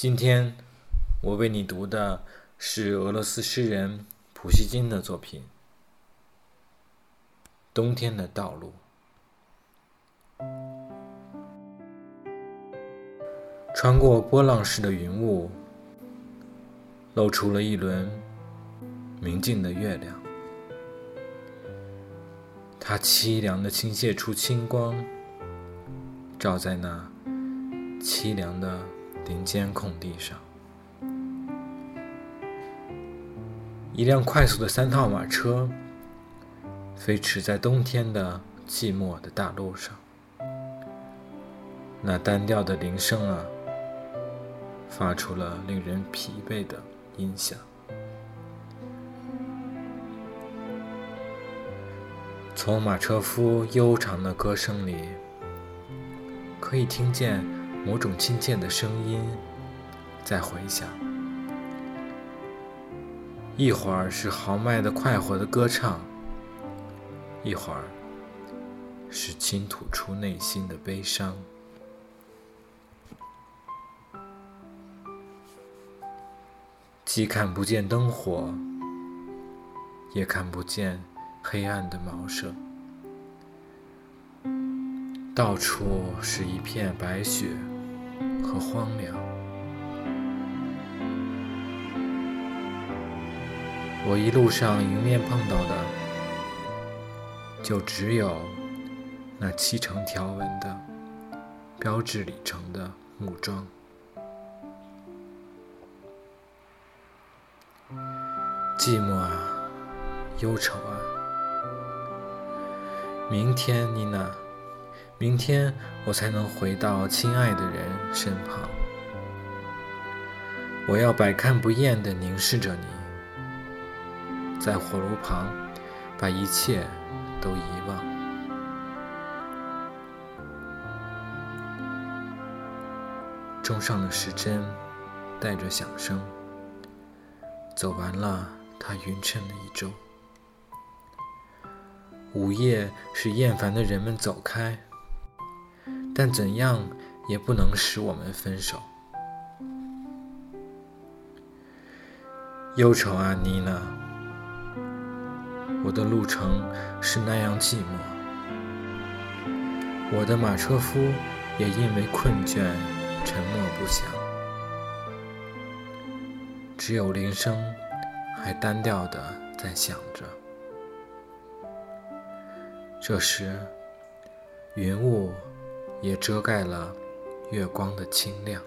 今天我为你读的是俄罗斯诗人普希金的作品《冬天的道路》。穿过波浪式的云雾，露出了一轮明净的月亮。它凄凉的倾泻出清光，照在那凄凉的林间空地上。一辆快速的三套马车飞驰在冬天的寂寞的大路上，那单调的铃声啊，发出了令人疲惫的音响。从马车夫悠长的歌声里，可以听见某种亲切的声音在回响。一会儿是豪迈的、快活的歌唱，一会儿是倾吐出内心的悲伤。既看不见灯火，也看不见。黑暗的茅舍，到处是一片白雪和荒凉。我一路上迎面碰到的，就只有那漆成条纹的标志里程的木桩。寂寞啊，忧愁啊。明天，妮娜，明天我才能回到亲爱的人身旁。我要百看不厌地凝视着你，在火炉旁，把一切都遗忘。钟上的时针带着响声，走完了它匀称的一周。午夜是厌烦的人们走开，但怎样也不能使我们分手。忧愁啊，妮娜，我的路程是那样寂寞，我的马车夫也因为困倦沉默不响，只有铃声还单调的在响着。这时，云雾也遮盖了月光的清亮。